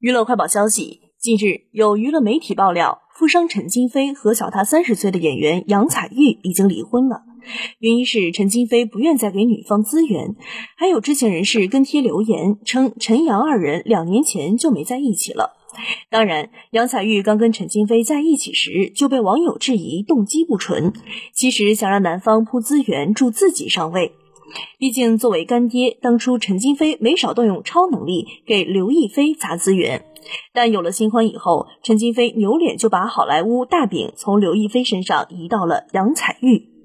娱乐快报消息：近日，有娱乐媒体爆料，富商陈金飞和小他三十岁的演员杨采钰已经离婚了。原因是陈金飞不愿再给女方资源，还有知情人士跟帖留言称陈杨二人两年前就没在一起了。当然，杨采钰刚跟陈金飞在一起时就被网友质疑动机不纯，其实想让男方铺资源助自己上位。毕竟，作为干爹，当初陈金飞没少动用超能力给刘亦菲砸资源。但有了新欢以后，陈金飞扭脸就把好莱坞大饼从刘亦菲身上移到了杨采钰。